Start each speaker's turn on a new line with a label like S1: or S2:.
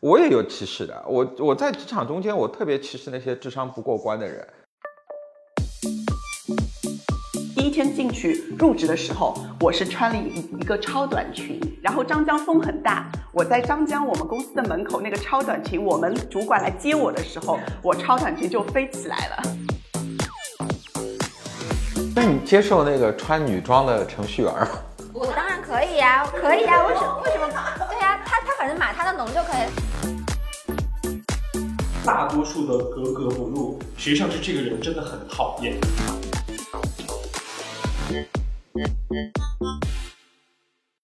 S1: 我也有歧视的，我我在职场中间，我特别歧视那些智商不过关的人。
S2: 第一天进去入职的时候，我是穿了一一个超短裙，然后张江风很大，我在张江我们公司的门口那个超短裙，我们主管来接我的时候，我超短裙就飞起来了。
S1: 那你接受那个穿女装的程序员吗？
S3: 我当然可以呀，可以呀，为什么为什么？买它的浓就可以。
S4: 大多数的格格不入，实际上是这个人真的很讨厌。